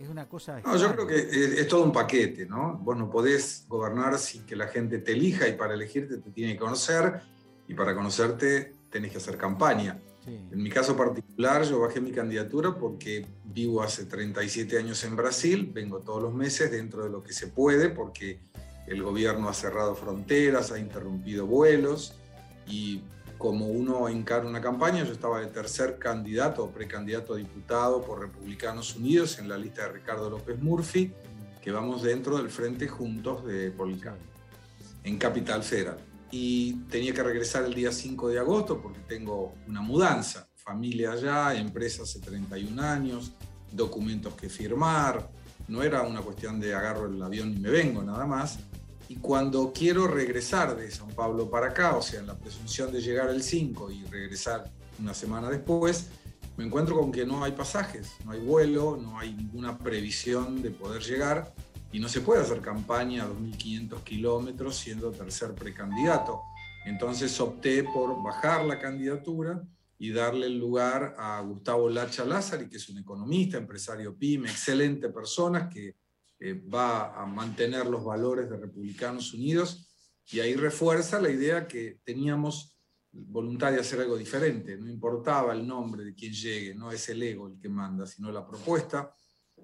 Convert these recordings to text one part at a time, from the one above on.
Es una cosa... No, yo creo que es, es, todo un paquete, ¿no? Vos no podés gobernar sin que la gente te elija y para elegirte te tiene que conocer y para conocerte tenés que hacer campaña. En mi caso particular, yo bajé mi candidatura porque vivo hace 37 años en Brasil, vengo todos los meses dentro de lo que se puede, porque el gobierno ha cerrado fronteras, ha interrumpido vuelos y como uno encara una campaña, yo estaba de tercer candidato o precandidato a diputado por Republicanos Unidos en la lista de Ricardo López Murphy, que vamos dentro del Frente Juntos de Policán, en Capital Federal y tenía que regresar el día 5 de agosto porque tengo una mudanza, familia allá, empresa hace 31 años, documentos que firmar, no era una cuestión de agarro el avión y me vengo nada más. Y cuando quiero regresar de San Pablo para acá, o sea, en la presunción de llegar el 5 y regresar una semana después, me encuentro con que no hay pasajes, no hay vuelo, no hay ninguna previsión de poder llegar y no se puede hacer campaña a 2.500 kilómetros siendo tercer precandidato. Entonces opté por bajar la candidatura y darle el lugar a Gustavo Lacha Lázari, que es un economista, empresario PYME, excelente persona, que eh, va a mantener los valores de Republicanos Unidos. Y ahí refuerza la idea que teníamos voluntad de hacer algo diferente. No importaba el nombre de quien llegue, no es el ego el que manda, sino la propuesta.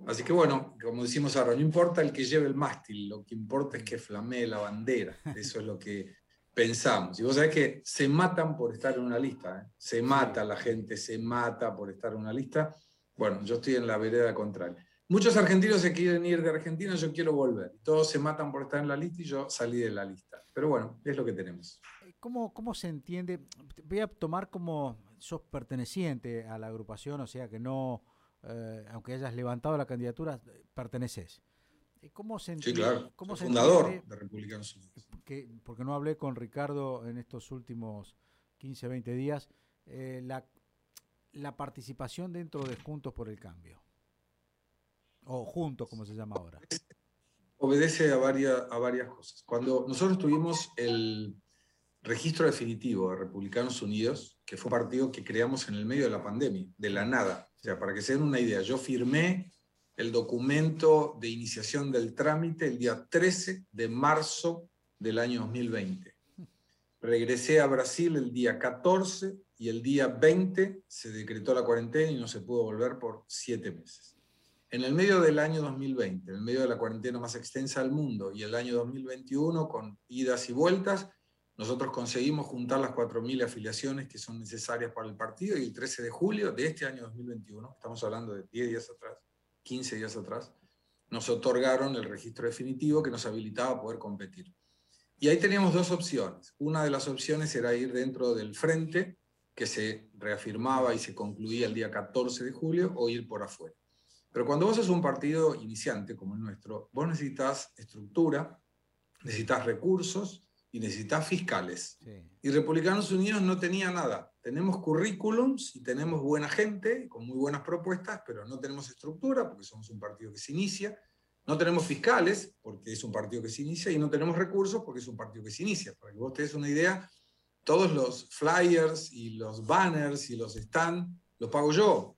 Así que bueno, como decimos ahora, no importa el que lleve el mástil, lo que importa es que flamee la bandera. Eso es lo que pensamos. Y vos sabés que se matan por estar en una lista, ¿eh? se mata la gente, se mata por estar en una lista. Bueno, yo estoy en la vereda contraria. Muchos argentinos se quieren ir de Argentina, yo quiero volver. Todos se matan por estar en la lista y yo salí de la lista. Pero bueno, es lo que tenemos. ¿Cómo, cómo se entiende? Voy a tomar como sos perteneciente a la agrupación, o sea que no eh, aunque hayas levantado la candidatura, perteneces. Eh, ¿Cómo se sí, claro. ¿cómo fundador de Republicanos Unidos. porque no hablé con Ricardo en estos últimos 15, 20 días, eh, la, la participación dentro de Juntos por el Cambio. O Juntos, como se llama ahora. Obedece a varias, a varias cosas. Cuando nosotros tuvimos el registro definitivo de Republicanos Unidos, que fue un partido que creamos en el medio de la pandemia, de la nada, sea, para que se den una idea, yo firmé el documento de iniciación del trámite el día 13 de marzo del año 2020. Regresé a Brasil el día 14 y el día 20 se decretó la cuarentena y no se pudo volver por siete meses. En el medio del año 2020, en el medio de la cuarentena más extensa del mundo y el año 2021 con idas y vueltas, nosotros conseguimos juntar las 4.000 afiliaciones que son necesarias para el partido y el 13 de julio de este año 2021, estamos hablando de 10 días atrás, 15 días atrás, nos otorgaron el registro definitivo que nos habilitaba a poder competir. Y ahí teníamos dos opciones. Una de las opciones era ir dentro del frente, que se reafirmaba y se concluía el día 14 de julio, o ir por afuera. Pero cuando vos sos un partido iniciante como el nuestro, vos necesitas estructura, necesitas recursos y necesitas fiscales. Y Republicanos Unidos no tenía nada. Tenemos currículums y tenemos buena gente con muy buenas propuestas, pero no tenemos estructura porque somos un partido que se inicia. No tenemos fiscales porque es un partido que se inicia y no tenemos recursos porque es un partido que se inicia. Para que vos te des una idea, todos los flyers y los banners y los stands los pago yo,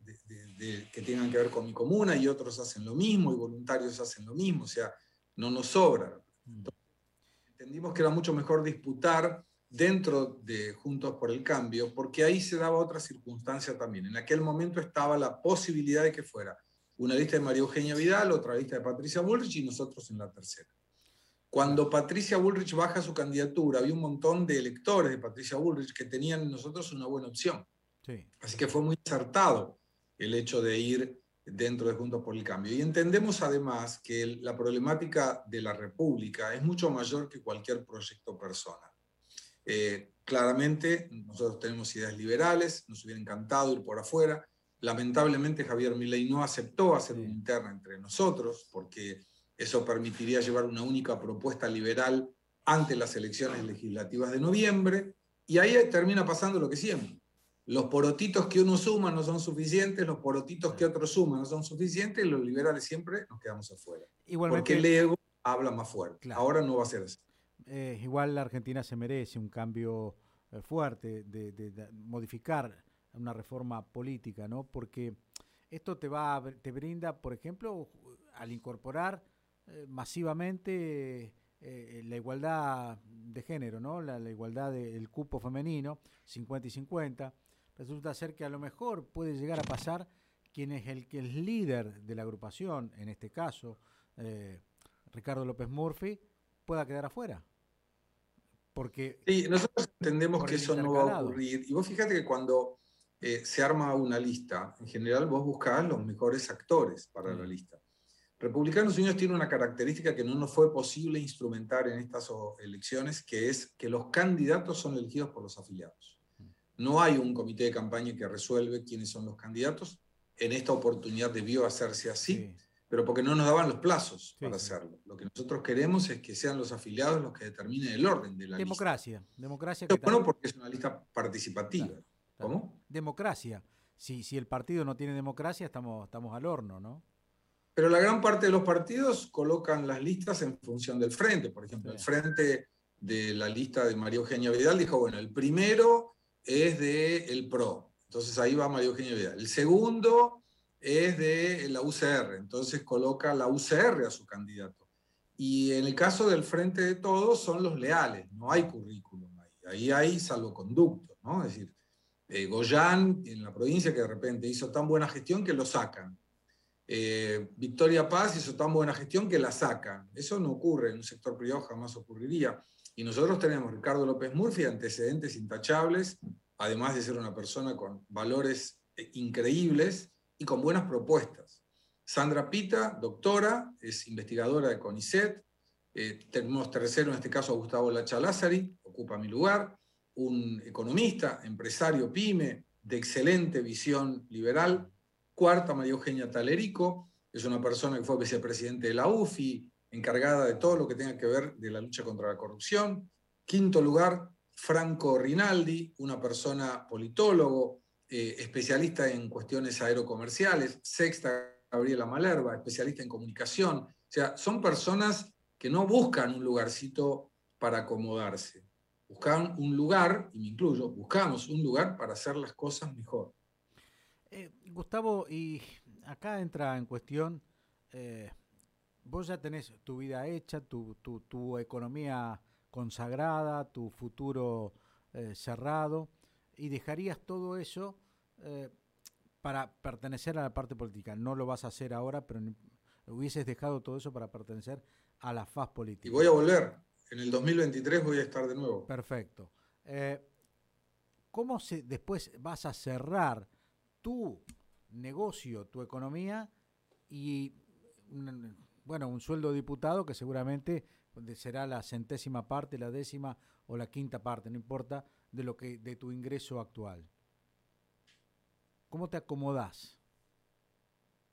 que tengan que ver con mi comuna y otros hacen lo mismo y voluntarios hacen lo mismo. O sea, no nos sobra. Mm entendimos que era mucho mejor disputar dentro de Juntos por el Cambio, porque ahí se daba otra circunstancia también. En aquel momento estaba la posibilidad de que fuera una lista de María Eugenia Vidal, otra lista de Patricia Bullrich y nosotros en la tercera. Cuando Patricia Bullrich baja su candidatura, había un montón de electores de Patricia Bullrich que tenían en nosotros una buena opción. Así que fue muy acertado el hecho de ir dentro de Juntos por el Cambio. Y entendemos además que la problemática de la República es mucho mayor que cualquier proyecto personal. Eh, claramente nosotros tenemos ideas liberales, nos hubiera encantado ir por afuera. Lamentablemente Javier Milei no aceptó hacer una interna entre nosotros porque eso permitiría llevar una única propuesta liberal ante las elecciones legislativas de noviembre y ahí termina pasando lo que siempre los porotitos que uno suma no son suficientes, los porotitos que otro suma no son suficientes, y los liberales siempre nos quedamos afuera. Porque el ego habla más fuerte. Ahora no va a ser así. Eh, igual la Argentina se merece un cambio eh, fuerte, de, modificar una reforma política, ¿no? Porque esto te va te brinda, por ejemplo, al incorporar eh, masivamente eh, la igualdad de género, ¿no? La, igualdad del cupo femenino, 50 y 50, resulta ser que a lo mejor puede llegar a pasar quien es el que es líder de la agrupación, en este caso, eh, Ricardo López Murphy, pueda quedar afuera. Porque sí, nosotros entendemos que eso no va a ocurrir. Y vos fíjate que cuando eh, se arma una lista, en general vos buscás los mejores actores para la mm. lista. Republicanos Unidos tiene una característica que no nos fue posible instrumentar en estas elecciones, que es que los candidatos son elegidos por los afiliados. No hay un comité de campaña que resuelve quiénes son los candidatos. En esta oportunidad debió hacerse así pero porque no nos daban los plazos para hacerlo. Lo que nosotros queremos es que sean los afiliados los que determinen el orden de la democracia, lista. Democracia. Democracia. Bueno, porque es una lista participativa. ¿Cómo? Democracia. Si, si el partido no tiene democracia, estamos, estamos al horno, ¿no? Pero la gran parte de los partidos colocan las listas en función del frente. Por ejemplo, el frente de la lista de María Eugenia Vidal dijo, bueno, el primero es de el PRO. Entonces ahí va María Eugenia Vidal. El segundo es de la UCR, entonces coloca la UCR a su candidato. Y en el caso del Frente de Todos son los leales, no hay currículum ahí, ahí hay salvoconducto, ¿no? Es decir, eh, Goyán en la provincia que de repente hizo tan buena gestión que lo sacan. Eh, Victoria Paz hizo tan buena gestión que la sacan. Eso no ocurre en un sector privado, jamás ocurriría. Y nosotros tenemos Ricardo López Murphy, antecedentes intachables, además de ser una persona con valores eh, increíbles, y con buenas propuestas. Sandra Pita, doctora, es investigadora de CONICET. Eh, tenemos tercero, en este caso, a Gustavo Lacha Lázari, ocupa mi lugar. Un economista, empresario pyme, de excelente visión liberal. Cuarta, María Eugenia Talerico, es una persona que fue vicepresidente de la UFI, encargada de todo lo que tenga que ver de la lucha contra la corrupción. Quinto lugar, Franco Rinaldi, una persona politólogo, eh, especialista en cuestiones aerocomerciales, sexta Gabriela Malerva, especialista en comunicación. O sea, son personas que no buscan un lugarcito para acomodarse, buscan un lugar, y me incluyo, buscamos un lugar para hacer las cosas mejor. Eh, Gustavo, y acá entra en cuestión, eh, vos ya tenés tu vida hecha, tu, tu, economía consagrada, tu futuro cerrado y dejarías todo eso eh, para pertenecer a la parte política. No lo vas a hacer ahora, pero hubieses dejado todo eso para pertenecer a la faz política. Y voy a volver. En el 2023 voy a estar de nuevo. Perfecto. Eh, ¿Cómo se, después vas a cerrar tu negocio, tu economía y, bueno, un sueldo de diputado que seguramente será la centésima parte, la décima o la quinta parte, no importa, de lo que de tu ingreso actual. ¿Cómo te acomodás?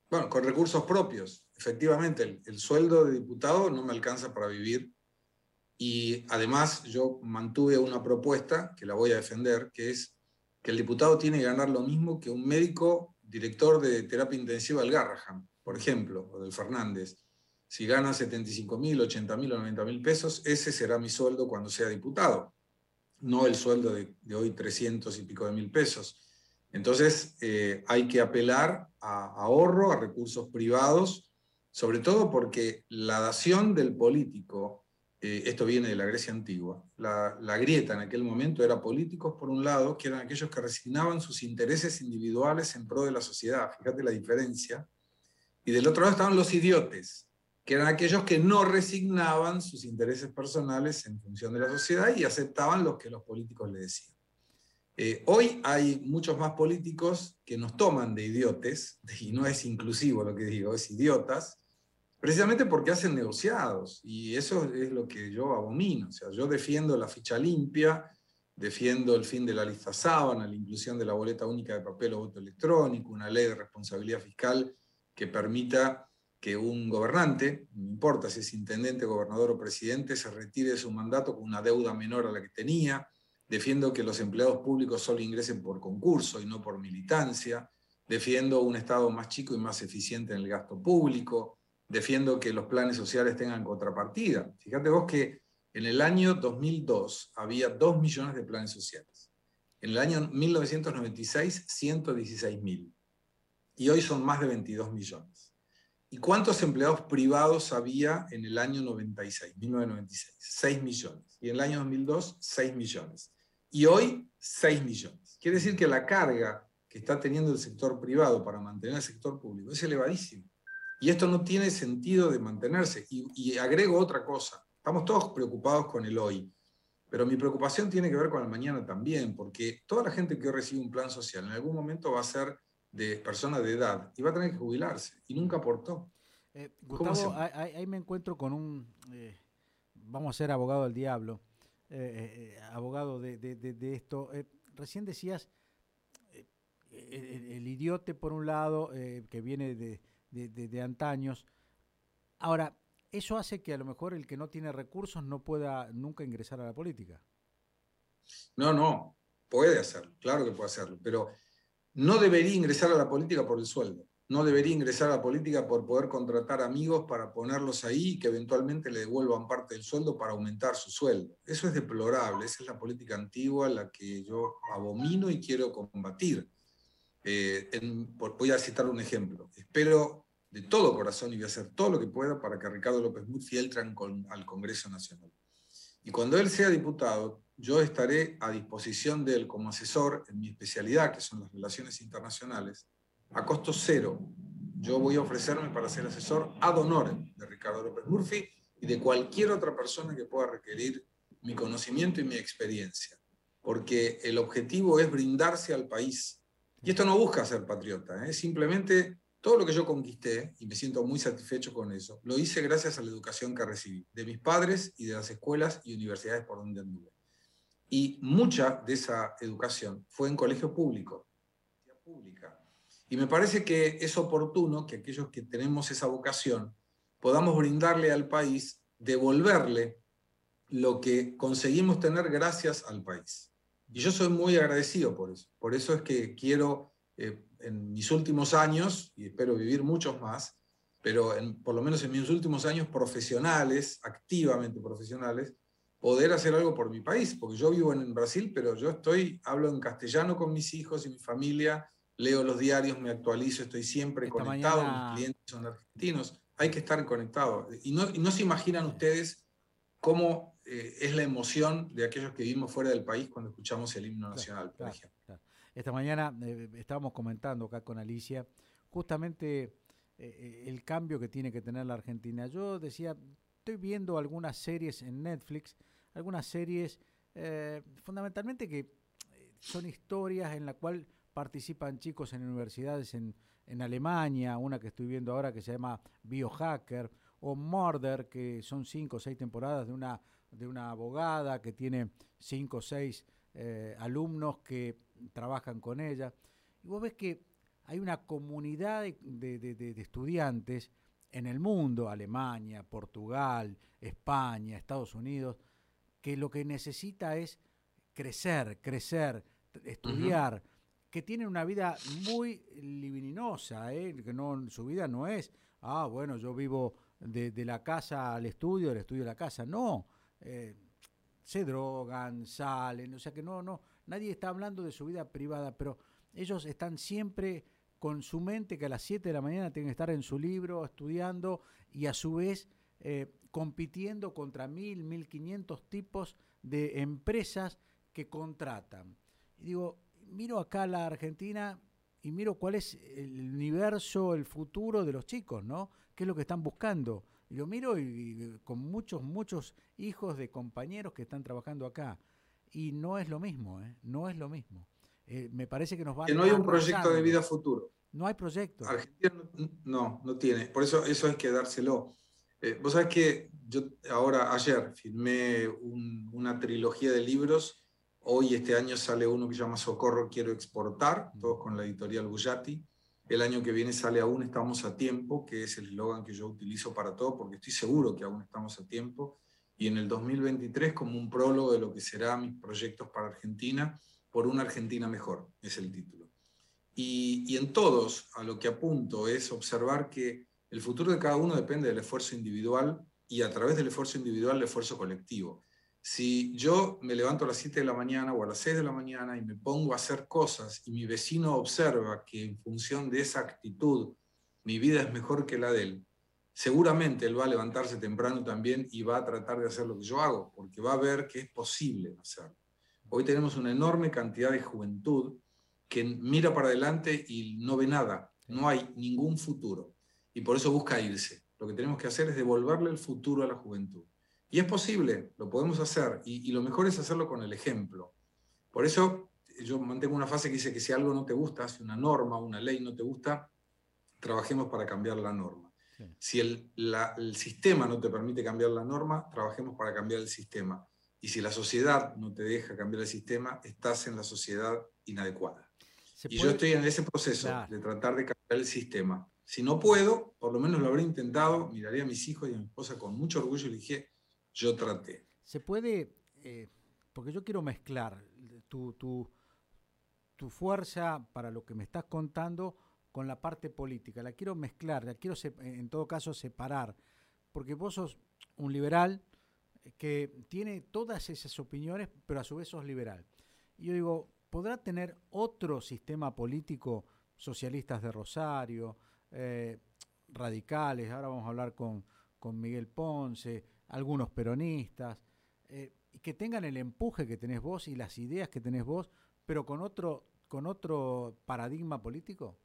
Bueno, con recursos propios. Efectivamente, el, sueldo de diputado no me alcanza para vivir. Y además yo mantuve una propuesta, que la voy a defender, que es que el diputado tiene que ganar lo mismo que un médico director de terapia intensiva del Garraham, por ejemplo, o del Fernández. Si gana 75 mil, 80 mil o 90 mil pesos, ese será mi sueldo cuando sea diputado no el sueldo de, hoy 300 y pico de mil pesos. Entonces eh, hay que apelar a ahorro, a recursos privados, sobre todo porque la dación del político, eh, esto viene de la Grecia antigua, la, la, grieta en aquel momento era políticos por un lado, que eran aquellos que resignaban sus intereses individuales en pro de la sociedad, fíjate la diferencia, y del otro lado estaban los idiotes, que eran aquellos que no resignaban sus intereses personales en función de la sociedad y aceptaban lo que los políticos le decían. Eh, hoy hay muchos más políticos que nos toman de idiotes, y no es inclusivo lo que digo, es idiotas, precisamente porque hacen negociados, y eso es lo que yo abomino. O sea, yo defiendo la ficha limpia, defiendo el fin de la lista sábana, la inclusión de la boleta única de papel o voto electrónico, una ley de responsabilidad fiscal que permita que un gobernante, no importa si es intendente, gobernador o presidente, se retire de su mandato con una deuda menor a la que tenía. Defiendo que los empleados públicos solo ingresen por concurso y no por militancia. Defiendo un Estado más chico y más eficiente en el gasto público. Defiendo que los planes sociales tengan contrapartida. Fíjate vos que en el año 2002 había 2 millones de planes sociales. En el año 1996, 116 mil. y hoy son más de 22 millones. ¿Y cuántos empleados privados había en el año 96, 1996? 6 millones. Y en el año 2002, 6 millones. Y hoy, 6 millones. Quiere decir que la carga que está teniendo el sector privado para mantener el sector público es elevadísima. Y esto no tiene sentido de mantenerse. Y, y agrego otra cosa. Estamos todos preocupados con el hoy. Pero mi preocupación tiene que ver con el mañana también, porque toda la gente que hoy recibe un plan social en algún momento va a ser de persona de edad y va a tener que jubilarse y nunca aportó. Eh, Gustavo, ahí, me encuentro con un, eh, vamos a ser abogado del diablo, eh, abogado de, esto. recién decías el, el, idiote por un lado, que viene de, antaños. Ahora, eso hace que a lo mejor el que no tiene recursos no pueda nunca ingresar a la política. No, no, puede hacerlo, claro que puede hacerlo, pero no debería ingresar a la política por el sueldo. No debería ingresar a la política por poder contratar amigos para ponerlos ahí y que eventualmente le devuelvan parte del sueldo para aumentar su sueldo. Eso es deplorable, esa es la política antigua, la que yo abomino y quiero combatir. Eh, voy a citar un ejemplo. Espero de todo corazón y voy a hacer todo lo que pueda para que Ricardo López Murphy entre al Congreso Nacional. Y cuando él sea diputado, yo estaré a disposición de él como asesor en mi especialidad, que son las relaciones internacionales, a costo cero. Yo voy a ofrecerme para ser asesor ad honorem de Ricardo López Murphy y de cualquier otra persona que pueda requerir mi conocimiento y mi experiencia, porque el objetivo es brindarse al país. Y esto no busca ser patriota, ¿eh? simplemente todo lo que yo conquisté, y me siento muy satisfecho con eso, lo hice gracias a la educación que recibí, de mis padres y de las escuelas y universidades por donde anduve. Y mucha de esa educación fue en colegio público. Y me parece que es oportuno que aquellos que tenemos esa vocación podamos brindarle al país, devolverle lo que conseguimos tener gracias al país. Y yo soy muy agradecido por eso. Por eso es que quiero, eh, en mis últimos años, y espero vivir muchos más, pero por lo menos en mis últimos años profesionales, activamente profesionales, poder hacer algo por mi país, porque yo vivo en Brasil, pero yo estoy, hablo en castellano con mis hijos y mi familia, leo los diarios, me actualizo, estoy siempre conectado, mis clientes son argentinos, hay que estar conectado. Y no, no se imaginan ustedes cómo eh, es la emoción de aquellos que vivimos fuera del país cuando escuchamos el himno nacional, por ejemplo. Esta mañana eh, estábamos comentando acá con Alicia justamente eh, el cambio que tiene que tener la Argentina. Yo decía, estoy viendo algunas series en Netflix algunas series eh, fundamentalmente que eh, son historias en la cual participan chicos en universidades en, Alemania, una que estoy viendo ahora que se llama Biohacker, o Murder, que son cinco o seis temporadas de una, de una abogada que tiene cinco o seis eh, alumnos que trabajan con ella. Y vos ves que hay una comunidad de estudiantes en el mundo, Alemania, Portugal, España, Estados Unidos, que lo que necesita es crecer, crecer, estudiar, que tienen una vida muy libidinosa, ¿eh? que no, su vida no es, ah, bueno, yo vivo de, la casa al estudio, del estudio a la casa, no, eh, se drogan, salen, o sea que no, no, nadie está hablando de su vida privada, pero ellos están siempre con su mente que a las 7 de la mañana tienen que estar en su libro estudiando y a su vez eh, compitiendo contra mil, mil quinientos tipos de empresas que contratan. Y digo, miro acá la Argentina y miro cuál es el universo, el futuro de los chicos, ¿no? ¿Qué es lo que están buscando? Y lo miro y, con muchos, muchos hijos de compañeros que están trabajando acá. Y no es lo mismo, ¿eh? No es lo mismo. Eh, me parece que nos va Que no hay un proyecto de vida futuro. No hay proyecto. Argentina no, no tiene. Por eso eso hay que dárselo. Eh, vos sabés que yo ahora, ayer, firmé una trilogía de libros. Hoy, este año, sale uno que se llama Socorro, quiero exportar, todos con la editorial Bullati. El año que viene sale Aún estamos a tiempo, que es el eslogan que yo utilizo para todo, porque estoy seguro que aún estamos a tiempo. Y en el 2023, como un prólogo de lo que será mis proyectos para Argentina, por una Argentina mejor, es el título. Y, y en todos, a lo que apunto es observar que el futuro de cada uno depende del esfuerzo individual y a través del esfuerzo individual el esfuerzo colectivo. Si yo me levanto a las 7 de la mañana o a las 6 de la mañana y me pongo a hacer cosas y mi vecino observa que en función de esa actitud mi vida es mejor que la de él, seguramente él va a levantarse temprano también y va a tratar de hacer lo que yo hago, porque va a ver que es posible hacerlo. Hoy tenemos una enorme cantidad de juventud que mira para adelante y no ve nada, no hay ningún futuro, y por eso busca irse. Lo que tenemos que hacer es devolverle el futuro a la juventud. Y es posible, lo podemos hacer, y, lo mejor es hacerlo con el ejemplo. Por eso yo mantengo una fase que dice que si algo no te gusta, si una norma, una ley no te gusta, trabajemos para cambiar la norma. Si el, el, sistema no te permite cambiar la norma, trabajemos para cambiar el sistema. Y si la sociedad no te deja cambiar el sistema, estás en la sociedad inadecuada. Y yo estoy en ese proceso de tratar de cambiar el sistema. Si no puedo, por lo menos lo habré intentado, miraré a mis hijos y a mi esposa con mucho orgullo y dije, yo traté. Se puede, eh, porque yo quiero mezclar tu, tu, tu fuerza para lo que me estás contando con la parte política. La quiero mezclar, la quiero en todo caso separar, porque vos sos un liberal que tiene todas esas opiniones, pero a su vez sos liberal. Y yo digo, ¿podrá tener otro sistema político, socialistas de Rosario, eh, radicales, ahora vamos a hablar con, con Miguel Ponce, algunos peronistas, eh, que tengan el empuje que tenés vos y las ideas que tenés vos, pero con otro, con otro paradigma político?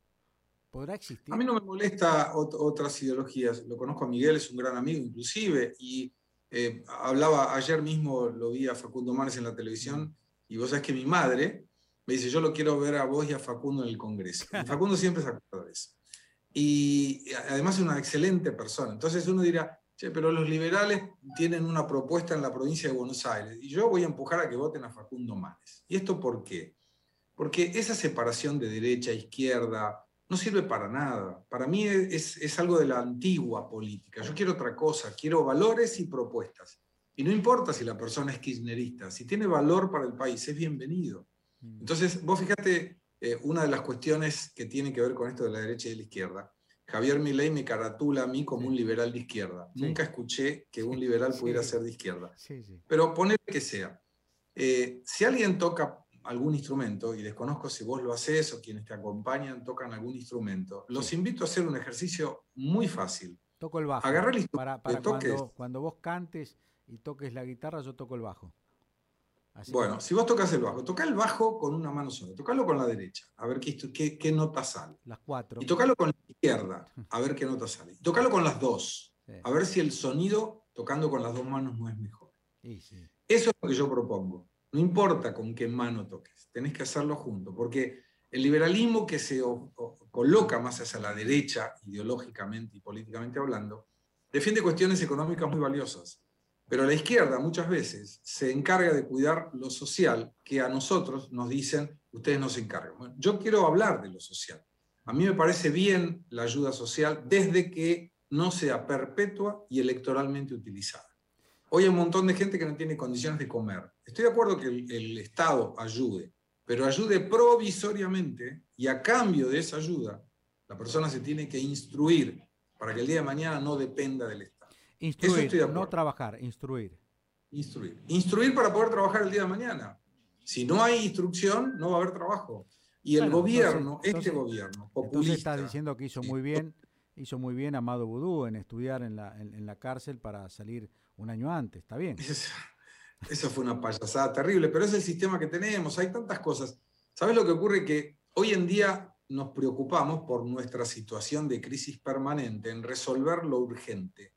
¿Podrá existir? A mí no me molesta otras ideologías. Lo conozco a Miguel, es un gran amigo inclusive, y eh, hablaba, ayer mismo lo vi a Facundo Manes en la televisión, y vos sabés que mi madre me dice, yo lo quiero ver a vos y a Facundo en el Congreso. Facundo siempre se acuerda de eso. Y además es una excelente persona. Entonces uno dirá, che, pero los liberales tienen una propuesta en la provincia de Buenos Aires, y yo voy a empujar a que voten a Facundo Manes. ¿Y esto por qué? Porque esa separación de derecha, izquierda, no sirve para nada. Para mí es, algo de la antigua política. Yo quiero otra cosa, quiero valores y propuestas. Y no importa si la persona es kirchnerista, si tiene valor para el país, es bienvenido. Mm. Entonces, vos fíjate, eh, una de las cuestiones que tiene que ver con esto de la derecha y de la izquierda, Javier Milei me caratula a mí como un liberal de izquierda. Nunca escuché que un liberal pudiera ser de izquierda. Pero poner que sea. Eh, si alguien toca algún instrumento, y desconozco si vos lo haces o quienes te acompañan tocan algún instrumento, los invito a hacer un ejercicio muy fácil. Toco el bajo. Agarrar el para, para cuando, cuando, vos cantes y toques la guitarra, yo toco el bajo. Bueno, si vos tocas el bajo, toca el bajo con una mano sola, tocalo con la derecha, a ver qué, qué, qué nota sale. Las cuatro. Y tocalo con la izquierda, a ver qué nota sale. Y tocalo con las dos, a ver si el sonido tocando con las dos manos no es mejor. Eso es lo que yo propongo. No importa con qué mano toques, tenés que hacerlo junto, porque el liberalismo que se coloca más hacia la derecha, ideológicamente y políticamente hablando, defiende cuestiones económicas muy valiosas. Pero la izquierda muchas veces se encarga de cuidar lo social que a nosotros nos dicen, ustedes no se encargan. yo quiero hablar de lo social. A mí me parece bien la ayuda social desde que no sea perpetua y electoralmente utilizada. Hoy hay un montón de gente que no tiene condiciones de comer. Estoy de acuerdo que el, Estado ayude, pero ayude provisoriamente y a cambio de esa ayuda, la persona se tiene que instruir para que el día de mañana no dependa del Estado. Instruir, no trabajar, instruir. Instruir. Instruir para poder trabajar el día de mañana. Si no hay instrucción, no va a haber trabajo. Y el gobierno, este gobierno populista... Entonces estás diciendo que hizo muy bien, hizo muy bien Amado Vudú en estudiar en la, en la cárcel para salir un año antes, está bien. Eso fue una payasada terrible, pero es el sistema que tenemos, hay tantas cosas. ¿Sabes lo que ocurre? Que hoy en día nos preocupamos por nuestra situación de crisis permanente en resolver lo urgente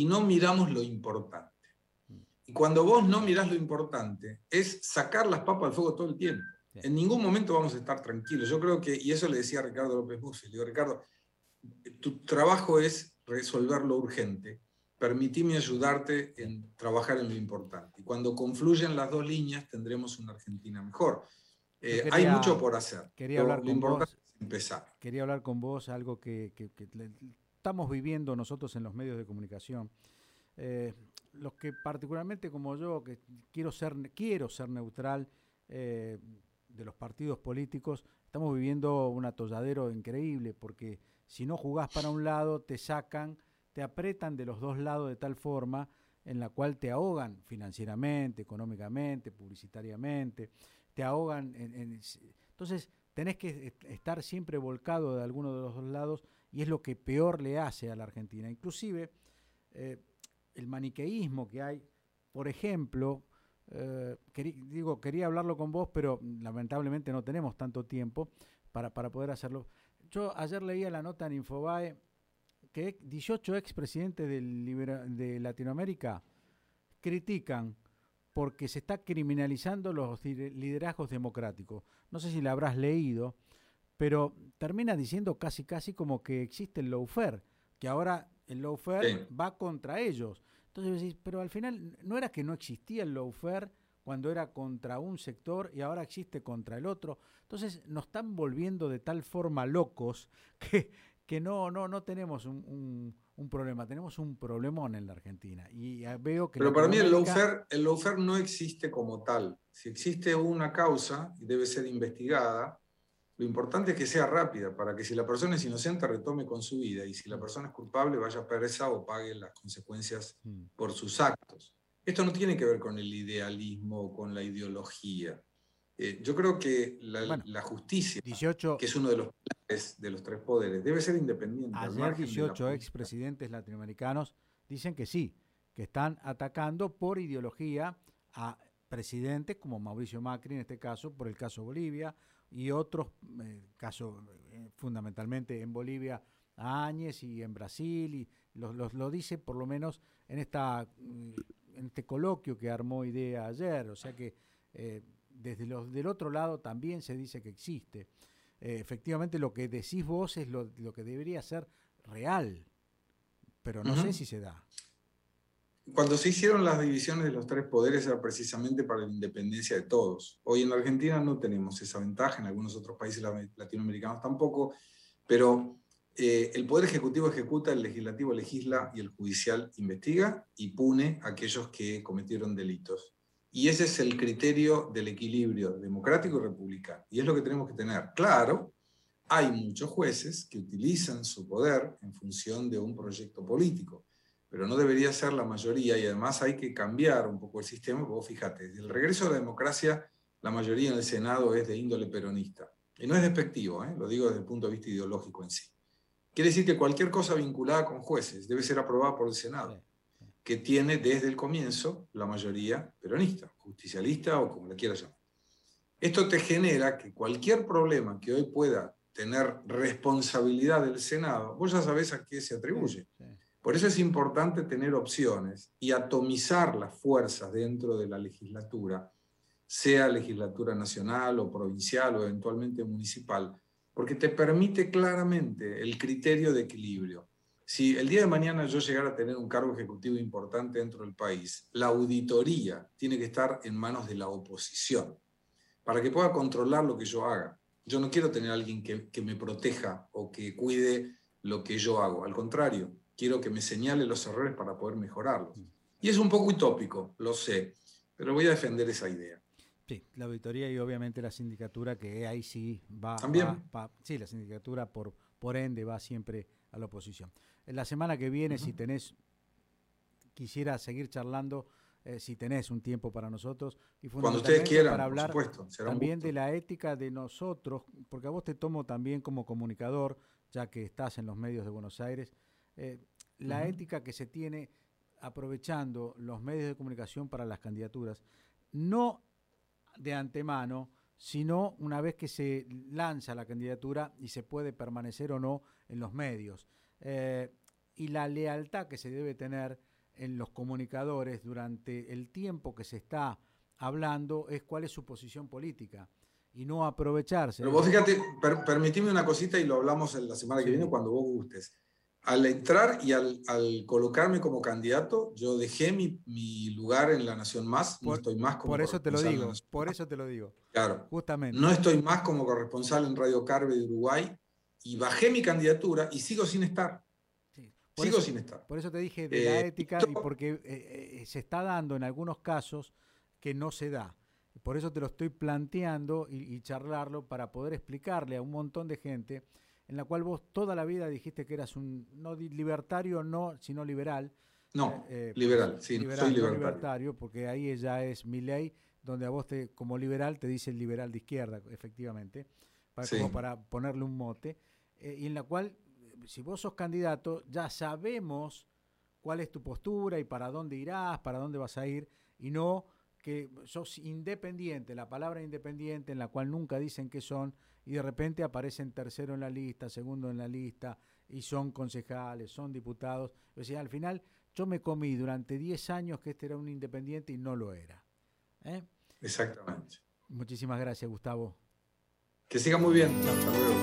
y no miramos lo importante. Y cuando vos no mirás lo importante, es sacar las papas al fuego todo el tiempo. En ningún momento vamos a estar tranquilos. Yo creo que, y eso le decía a Ricardo López Bussi, le digo, Ricardo, tu trabajo es resolver lo urgente permitime ayudarte en trabajar en lo importante. Y cuando confluyen las dos líneas tendremos una Argentina mejor. Eh, hay mucho por hacer. Quería hablar con vos, empezar. Quería hablar con vos algo que, estamos viviendo nosotros en los medios de comunicación. Eh, los que particularmente como yo, que quiero ser, quiero ser neutral eh, de los partidos políticos, estamos viviendo un atolladero increíble porque si no jugás para un lado te sacan te apretan de los dos lados de tal forma en la cual te ahogan financieramente, económicamente, publicitariamente, te ahogan en, entonces tenés que estar siempre volcado de alguno de los dos lados y es lo que peor le hace a la Argentina. Inclusive eh, el maniqueísmo que hay, por ejemplo, eh, digo, quería hablarlo con vos, pero lamentablemente no tenemos tanto tiempo para, para poder hacerlo. Yo ayer leía la nota en Infobae que 18 expresidentes de Latinoamérica critican porque se está criminalizando los liderazgos democráticos. No sé si la habrás leído, pero termina diciendo casi casi como que existe el lawfare, que ahora el lawfare va contra ellos. Entonces decís, pero al final no era que no existía el lawfare cuando era contra un sector y ahora existe contra el otro. Entonces nos están volviendo de tal forma locos que, que no, no, no tenemos un, problema, tenemos un problemón en la Argentina. Y veo que Pero para mí el lawfare, el lawfare no existe como tal. Si existe una causa y debe ser investigada, lo importante es que sea rápida, para que si la persona es inocente retome con su vida y si la mm. persona es culpable vaya presa o pague las consecuencias mm. por sus actos. Esto no tiene que ver con el idealismo o con la ideología. Eh, yo creo que la, justicia, que es uno de los pilares de los tres poderes, debe ser independiente. Ayer 18 expresidentes latinoamericanos dicen que sí, que están atacando por ideología a presidentes como Mauricio Macri, en este caso, por el caso Bolivia, y otros eh, casos, eh, fundamentalmente en Bolivia, a Áñez y en Brasil, y los, lo dice por lo menos en, esta, mm, en este coloquio que armó IDEA ayer, o sea que eh, desde los del otro lado también se dice que existe. efectivamente lo que decís vos es lo, lo que debería ser real, pero no sé si se da cuando se hicieron las divisiones de los tres poderes era precisamente para la independencia de todos. Hoy en la Argentina no tenemos esa ventaja, en algunos otros países latinoamericanos tampoco, pero eh, el Poder Ejecutivo ejecuta, el Legislativo legisla y el Judicial investiga y pune a aquellos que cometieron delitos. Y ese es el criterio del equilibrio democrático y republicano. Y es lo que tenemos que tener. Claro, hay muchos jueces que utilizan su poder en función de un proyecto político pero no debería ser la mayoría y además hay que cambiar un poco el sistema. Vos fíjate, desde el regreso a la democracia, la mayoría en el Senado es de índole peronista. Y no es despectivo, ¿eh? lo digo desde el punto de vista ideológico en sí. Quiere decir que cualquier cosa vinculada con jueces debe ser aprobada por el Senado, que tiene desde el comienzo la mayoría peronista, justicialista o como le quieras llamar. Esto te genera que cualquier problema que hoy pueda tener responsabilidad del Senado, vos ya sabés a qué se atribuye. Por eso es importante tener opciones y atomizar las fuerzas dentro de la legislatura, sea legislatura nacional o provincial o eventualmente municipal, porque te permite claramente el criterio de equilibrio. Si el día de mañana yo llegara a tener un cargo ejecutivo importante dentro del país, la auditoría tiene que estar en manos de la oposición para que pueda controlar lo que yo haga. Yo no quiero tener alguien que, que me proteja o que cuide lo que yo hago. Al contrario, quiero que me señale los errores para poder mejorarlos. Y es un poco utópico, lo sé, pero voy a defender esa idea. Sí, la auditoría y obviamente la sindicatura, que ahí sí va. También. sí, la sindicatura por, por ende va siempre a la oposición. En la semana que viene, si tenés, quisiera seguir charlando, eh, si tenés un tiempo para nosotros. Y Cuando ustedes quieran, para hablar por supuesto, también de la ética de nosotros, porque a vos te tomo también como comunicador, ya que estás en los medios de Buenos Aires. Eh, la ética que se tiene aprovechando los medios de comunicación para las candidaturas, no de antemano, sino una vez que se lanza la candidatura y se puede permanecer o no en los medios. Eh, y la lealtad que se debe tener en los comunicadores durante el tiempo que se está hablando es cuál es su posición política y no aprovecharse. Pero vos fíjate, permitime una cosita y lo hablamos en la semana que viene cuando vos gustes al entrar y al, colocarme como candidato, yo dejé mi, lugar en La Nación Más, no estoy más como Por eso te lo digo, por eso te lo digo. Claro. Justamente. No estoy más como corresponsal en Radio Carve de Uruguay y bajé mi candidatura y sigo sin estar. sigo sin estar. Por eso te dije de la eh, ética y porque eh, eh, se está dando en algunos casos que no se da. Por eso te lo estoy planteando y charlarlo para poder explicarle a un montón de gente en la cual vos toda la vida dijiste que eras un no libertario, no, sino liberal, No, eh, liberal, sí, soy libertario. porque ahí ya es mi ley, donde a vos te, como liberal te dice el liberal de izquierda, efectivamente, para, como para ponerle un mote, eh, y en la cual, si vos sos candidato, ya sabemos cuál es tu postura y para dónde irás, para dónde vas a ir, y no que sos independiente, la palabra independiente en la cual nunca dicen que son, y de repente aparecen tercero en la lista, segundo en la lista, y son concejales, son diputados. O sea, al final yo me comí durante 10 años que este era un independiente y no lo era. ¿eh? Exactamente. Muchísimas gracias, Gustavo. Que siga muy bien. Hasta luego.